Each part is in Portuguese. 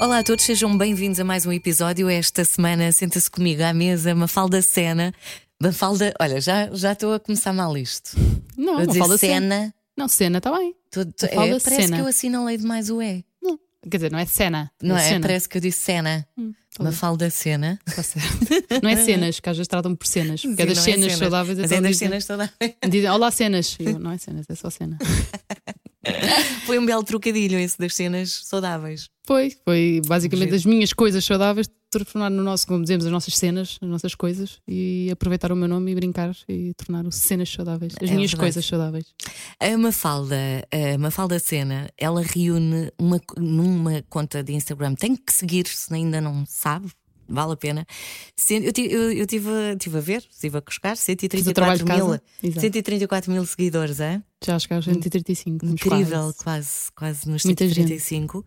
Olá a todos, sejam bem-vindos a mais um episódio. Esta semana senta-se comigo à mesa Mafalda Cena. Mafalda, olha, já já estou a começar mal isto. Não, Vou dizer Mafalda cena. Cena. Não, cena está bem. Tô- tô- é, Mafalda parece Cena. que eu assinalei demais o E. Quer dizer, não é cena. Não é? cena. Parece que eu disse cena. tá Mafalda Cena. Tá certo. não é cenas, que às vezes tratam por cenas. Porque é Sim, das não cenas saudáveis. Mas então é das dizem- cenas saudáveis. Dizem, olá cenas. Eu, não é cenas, é só cena. Foi um belo trocadilho esse das cenas saudáveis. Foi, foi basicamente as minhas coisas saudáveis transformar no nosso, como dizemos, as nossas cenas, as nossas coisas e aproveitar o meu nome e brincar e tornar cenas saudáveis, as É minhas verdade. coisas saudáveis. A Mafalda, a Mafalda Cena, ela reúne uma, numa conta de Instagram. Tem que seguir, se ainda não sabe. Vale a pena. Eu tive eu, eu tive, a- tive a ver, estive a cuscar, Fiz o trabalho 134 de mil, casa. Exato. 134 mil seguidores, é? Já chegar aos 135. estamos Incrível, quase. quase, nos Muita gente. 135.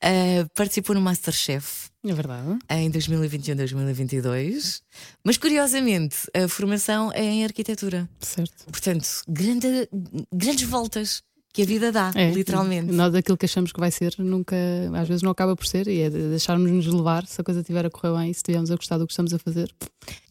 Ah, participou no Masterchef É verdade. em 2021-2022, mas curiosamente a formação é em arquitetura. Certo. Portanto, grande- grandes voltas que a vida dá, É, literalmente. Nós aquilo que achamos que vai ser, nunca, às vezes não acaba por ser, e é de deixarmos-nos levar se a coisa estiver a correr bem e se estivermos a gostar do que estamos a fazer.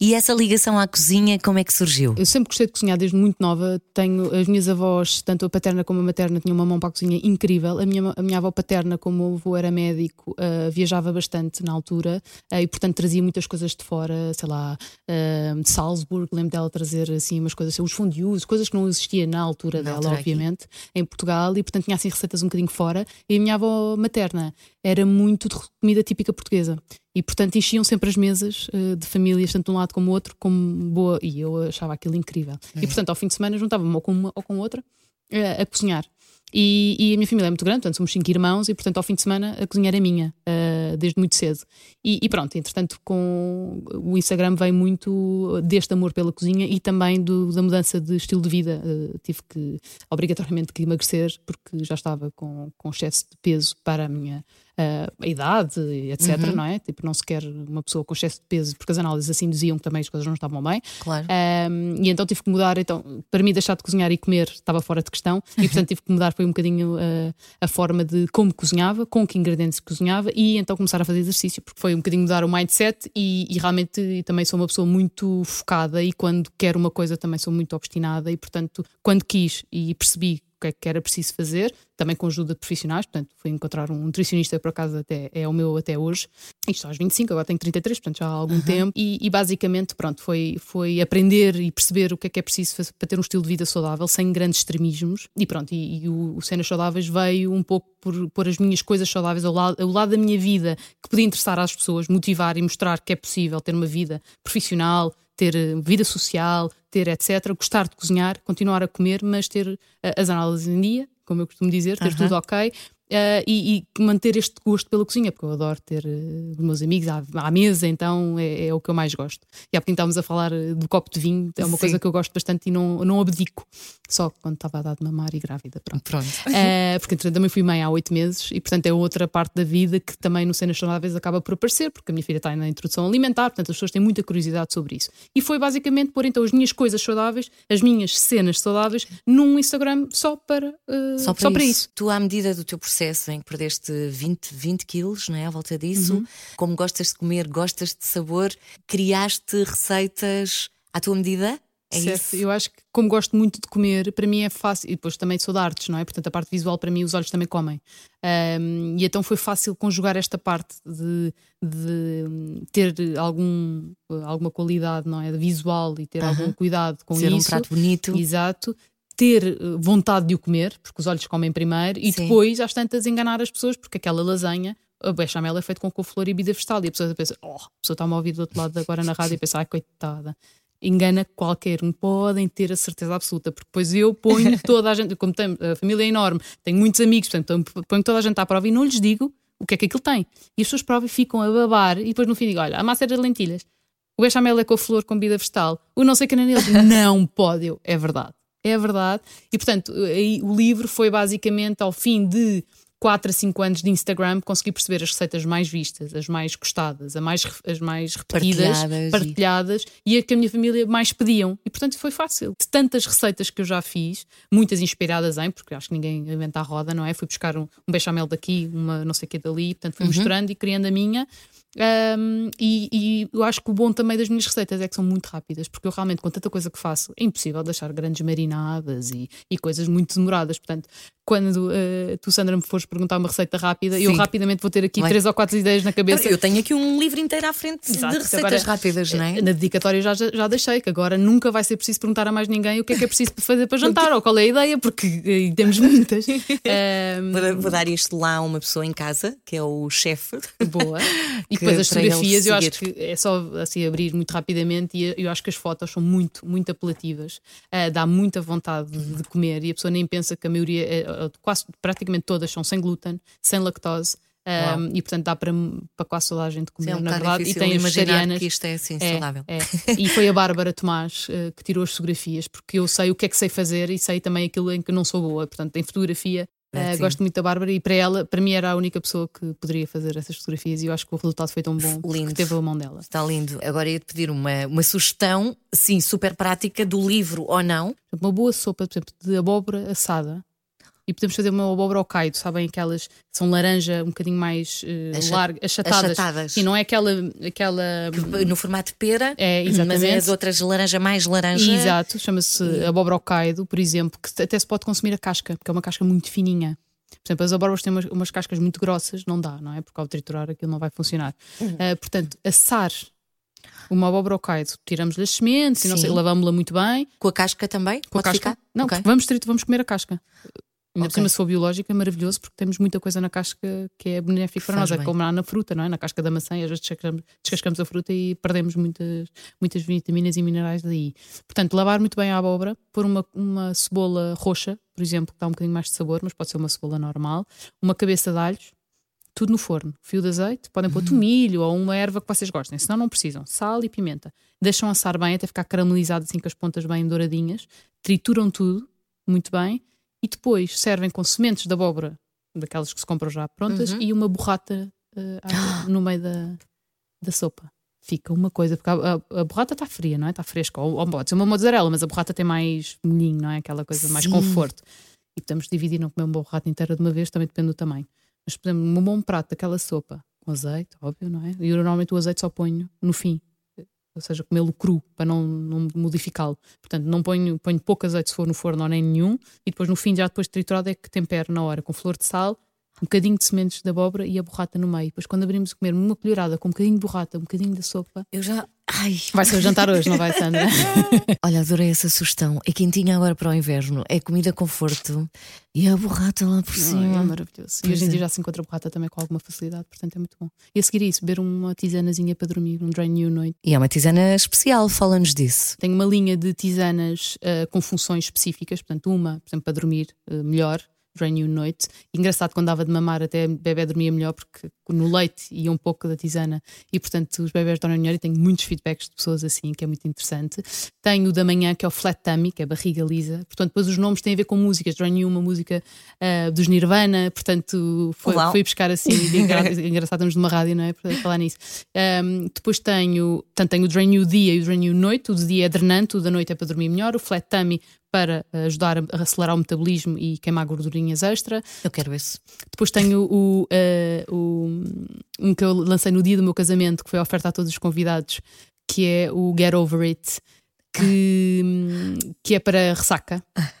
E essa ligação à cozinha, como é que surgiu? Eu sempre gostei de cozinhar desde muito nova. Tenho as minhas avós, tanto a paterna como a materna, tinham uma mão para a cozinha incrível. A minha, a minha avó paterna, como o avô era médico, ah, viajava bastante na altura ah, e, portanto, trazia muitas coisas de fora, sei lá, ah, de Salzburg. Lembro dela trazer assim umas coisas, os fondues, coisas que não existiam na altura Na dela, altura aqui. obviamente, em Portugal, e, portanto, tinha assim receitas um bocadinho fora. E a minha avó materna era muito de comida típica portuguesa. E portanto enchiam sempre as mesas eh, de famílias, tanto de um lado como do outro, como boa. E eu achava aquilo incrível. E portanto, ao fim de semana juntava-me ou com uma ou com outra eh, a cozinhar. E, e a minha família é muito grande, portanto somos cinco irmãos, e portanto ao fim de semana a cozinha era minha, eh, desde muito cedo. E, e pronto, entretanto, com o Instagram veio muito deste amor pela cozinha e também do- da mudança de estilo de vida. Eh, tive que obrigatoriamente que emagrecer, porque já estava com, com excesso de peso para a minha eh, a idade, etc. Não é? Tipo, não se quer uma pessoa com excesso de peso, porque as análises assim diziam que também as coisas não estavam bem. Claro. Um, e então tive que mudar. Então, para mim, deixar de cozinhar e comer estava fora de questão, e portanto tive que mudar foi um bocadinho uh, a forma de como cozinhava, com que ingredientes cozinhava, e então começar a fazer exercício, porque foi um bocadinho mudar o mindset. E, e realmente também sou uma pessoa muito focada, e quando quero uma coisa também sou muito obstinada, e portanto, quando quis e percebi que é que era preciso fazer, também com ajuda de profissionais, portanto, fui encontrar um nutricionista, por acaso até é o meu até hoje, isto aos 25, agora tenho 33, portanto já há algum tempo, e, e basicamente, pronto, foi, foi aprender e perceber o que é que é preciso fazer para ter um estilo de vida saudável, sem grandes extremismos, e pronto, e, e o, o Cenas Saudáveis veio um pouco por pôr as minhas coisas saudáveis ao lado, ao lado da minha vida, que podia interessar às pessoas, motivar e mostrar que é possível ter uma vida profissional, ter eh, vida social, ter etc. Gostar de cozinhar, continuar a comer, mas ter eh, as análises em dia, como eu costumo dizer, ter Aham. tudo ok. Eh, e, e manter este gosto pela cozinha, porque eu adoro ter eh, os meus amigos à, à mesa, então é, é o que eu mais gosto. E há pouquinho estávamos a falar eh, do copo de vinho, é uma Sim. coisa que eu gosto bastante e não, não abdico, só quando estava a dar de mamar e grávida. Pronto. Pronto. Eh, porque entretanto também fui mãe há oito meses e portanto é outra parte da vida que também no Cenas Saudáveis acaba por aparecer, porque a minha filha está na introdução alimentar, portanto as pessoas têm muita curiosidade sobre isso. E foi basicamente pôr então as minhas coisas saudáveis, as minhas cenas saudáveis, num Instagram só para, eh, Só para, isso. Tu, à medida do teu processo em que perdeste 20, 20 quilos, não é? À volta disso, Uhum. como gostas de comer, gostas de sabor, criaste receitas à tua medida? É certo. isso? Eu acho que, como gosto muito de comer, para mim é fácil. E depois também sou de artes, não é? Portanto, a parte visual, para mim, os olhos também comem. Ahm, e então foi fácil conjugar esta parte de, de hum, ter algum, alguma qualidade, não é? Visual e ter algum cuidado com Ser um isso. prato bonito. Exato. Ter eh, vontade de o comer, porque os olhos comem primeiro, e Sim. depois, às tantas, enganar as pessoas, porque aquela lasanha, a bechamel é feita com couve-flor e bebida vegetal, e a pessoa pensa, oh, a pessoa está-me a ouvir do outro lado agora na rádio e pensa, ai, coitada. Engana qualquer um, podem ter a certeza absoluta, porque depois eu ponho toda a gente, como tem, a família é enorme, tenho muitos amigos, portanto, ponho toda a gente à prova e não lhes digo o que é que aquilo tem. E as pessoas provam e ficam a babar, e depois no fim digo: olha, a massa era de lentilhas, o bechamel é com flor com bebida vegetal, o não sei que neles, não pode, eu, é verdade. É verdade. E portanto, aí o livro foi basicamente ao fim de 4 a 5 anos de Instagram consegui perceber as receitas mais vistas, as mais gostadas, as mais, as mais repetidas, Partilhadas partilhadas, e... a que a minha família mais pediam. E portanto foi fácil. De tantas receitas que eu já fiz, muitas inspiradas em, porque acho que ninguém inventa a roda, não é? Fui buscar um, um bechamel daqui, uma não sei o que dali, portanto fui Uhum. misturando e criando a minha. Um, e, e eu acho que o bom também das minhas receitas é que são muito rápidas, porque eu realmente, com tanta coisa que faço, é impossível deixar grandes marinadas e, e coisas muito demoradas. Portanto, quando uh, tu, Sandra, me fores perguntar uma receita rápida, eu Sim. rapidamente vou ter aqui três ou quatro ideias na cabeça. Eu tenho aqui um livro inteiro à frente Exato, de receitas agora, rápidas, não é? Na dedicatória já, já deixei, que agora nunca vai ser preciso perguntar a mais ninguém o que é que é preciso fazer para jantar ou qual é a ideia, porque eh, temos muitas. Um, Vou, dar isto lá a uma pessoa em casa, que é o chefe. Boa. E depois as fotografias, eu acho que é só assim abrir muito rapidamente e eu acho que as fotos são muito, muito apelativas. Ah, dá muita vontade de, comer e a pessoa nem pensa que a maioria, eh, quase praticamente todas são sem glúten, sem lactose. Uau. e portanto dá para, para quase toda a gente comer, É um na verdade. E tem as vegetarianas. que isto é assim É, saudável. é. E foi a Bárbara Tomás eh, que tirou as fotografias, porque eu sei o que é que sei fazer e sei também aquilo em que não sou boa. Portanto, em fotografia, É, sim. gosto muito da Bárbara e para ela, para mim, era a única pessoa que poderia fazer essas fotografias e eu acho que o resultado foi tão bom Lindo. que teve a mão dela. Está lindo. Agora ia-te pedir uma, uma sugestão, sim, super prática, do livro ou não. Uma boa sopa, por exemplo, de abóbora assada. E podemos fazer uma abóbora ao caído, sabem? Aquelas que são laranja, um bocadinho mais eh, Achat- largas, achatadas. achatadas. E não é aquela. aquela No formato de pera, É, mas exatamente. as outras laranja mais laranja. Exato, chama-se abóbora ao caído, por exemplo, que até se pode consumir a casca, porque é uma casca muito fininha. Por exemplo, as abóboras têm umas, umas cascas muito grossas, não dá, não é? Porque ao triturar aquilo não vai funcionar. Uhum. Ah, portanto, assar uma abóbora ao caído, tiramos-lhe as sementes, e não Sim. sei, lavamos-la muito bem, Com a casca também? com a Pode casca. ficar? Não, Ok. porque vamos, vamos comer a casca. Ainda por Ok. cima, se for biológica, é maravilhoso porque temos muita coisa na casca que é benéfica para nós. É bem. como lá na fruta, não é? Na casca da maçã, às vezes descascamos, descascamos a fruta e perdemos muitas, muitas vitaminas e minerais daí. Portanto, lavar muito bem a abóbora, pôr uma, uma cebola roxa, por exemplo, que dá um bocadinho mais de sabor, mas pode ser uma cebola normal, uma cabeça de alhos, tudo no forno, fio de azeite, podem Uhum. pôr tomilho ou uma erva que vocês gostem, senão não precisam, sal e pimenta. Deixam assar bem até ficar caramelizado assim com as pontas bem douradinhas, trituram tudo muito bem e depois servem com sementes de abóbora, daquelas que se compram já prontas, Uhum. e uma borrata à- no meio da, da sopa. Fica uma coisa, porque a, a, a borrata está fria, não é? Está fresca. Ou, ou pode ser uma mozzarella, mas a borrata tem mais molhinho, não é? Aquela coisa mais Sim. conforto. E podemos dividir, não comer uma borrata inteira de uma vez, também depende do tamanho. Mas, por exemplo, um bom prato daquela sopa, com azeite, óbvio, não é? E eu normalmente o azeite só ponho no fim. Ou seja, comê-lo cru, para não, não modificá-lo. Portanto, não ponho, ponho pouco azeite se for no forno ou nem nenhum. E depois, no fim, já depois de triturado, é que tempero na hora com flor de sal, um bocadinho de sementes de abóbora e a borrata no meio. Depois, quando abrimos a comer uma colherada com um bocadinho de borrata, um bocadinho da sopa, Eu já. Ai, vai ser o jantar hoje, não vai, Sandra? Olha, adorei essa sugestão. É quentinha agora para o inverno. É comida conforto e a borrata lá por Ai, é cima. maravilhoso. E Pois hoje em é. dia já se encontra borrata também com alguma facilidade, portanto é muito bom. E a seguir isso, beber uma tisanazinha para dormir, um dry new noite. E é uma tisana especial, fala-nos disso. Tenho uma linha de tisanas ah, com funções específicas, portanto, uma, por exemplo, para dormir ah, melhor, new noite. Engraçado, quando dava de mamar, até o bebê dormia melhor, porque no leite ia um pouco da tisana e, portanto, os bebés dormem melhor. E tenho muitos feedbacks de pessoas assim, que é muito interessante. Tenho o da manhã, que é o flat tummy, que é barriga lisa. Portanto, depois os nomes têm a ver com músicas. New, uma música ah, dos Nirvana, portanto, foi, Uau. buscar assim. engra- engraçado, estamos numa rádio, não é? Para falar nisso. Um, depois tenho, portanto, tenho o Drain You Dia e o Drain You Noite. O dia é drenante, o da noite é para dormir melhor. O Flat Tummy para ajudar a a acelerar o metabolismo e queimar gordurinhas extra. Eu quero esse. Depois tenho o, uh, o- um que eu lancei no dia do meu casamento, que foi a oferta a todos os convidados, que é o Get Over It, que, que é para ressaca.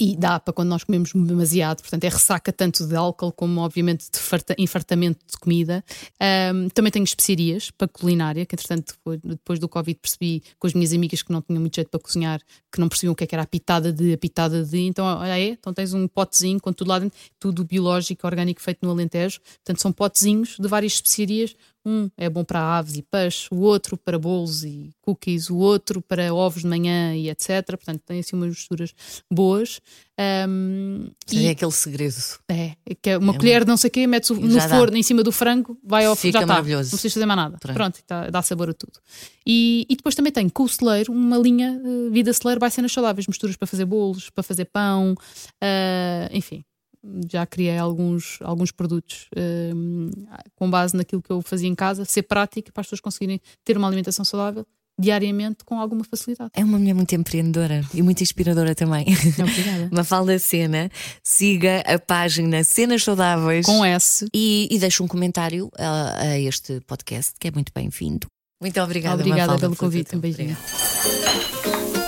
E dá para quando nós comemos demasiado, portanto é ressaca tanto de álcool como, obviamente, de farta- infartamento de comida. Ahm, também tenho especiarias para culinária, que entretanto, depois do Covid, percebi com as minhas amigas que não tinham muito jeito para cozinhar, que não percebiam o que é que era a pitada de, a pitada de. Então, olha é, então tens um potezinho com tudo lá dentro, tudo biológico, orgânico, feito no Alentejo. Portanto, são potezinhos de várias especiarias. Um é bom para aves e peixe, o outro para bolos e cookies, o outro para ovos de manhã e etc. Portanto, tem assim umas misturas boas. Ahm, e É aquele segredo. é, que é uma colher de não sei o quê, metes no dá. forno em cima do frango, vai ao Fica já está. maravilhoso. Não precisas fazer mais nada. Pronto. Pronto, tá- dá sabor a tudo. E, e depois também tem com o celeiro uma linha eh, vida celeiro vai cenas saudáveis, misturas para fazer bolos, para fazer pão, ah, enfim. Já criei alguns, alguns produtos uh, com base naquilo que eu fazia em casa, ser prática para as pessoas conseguirem ter uma alimentação saudável diariamente com alguma facilidade. É uma mulher muito empreendedora e muito inspiradora também. Obrigada. Mafalda Cena, siga a página Cenas Saudáveis com S e, e deixe um comentário a, a este podcast que é muito bem-vindo. Muito obrigada, Obrigada Mafalda, pelo convite. Um beijinho. Obrigada.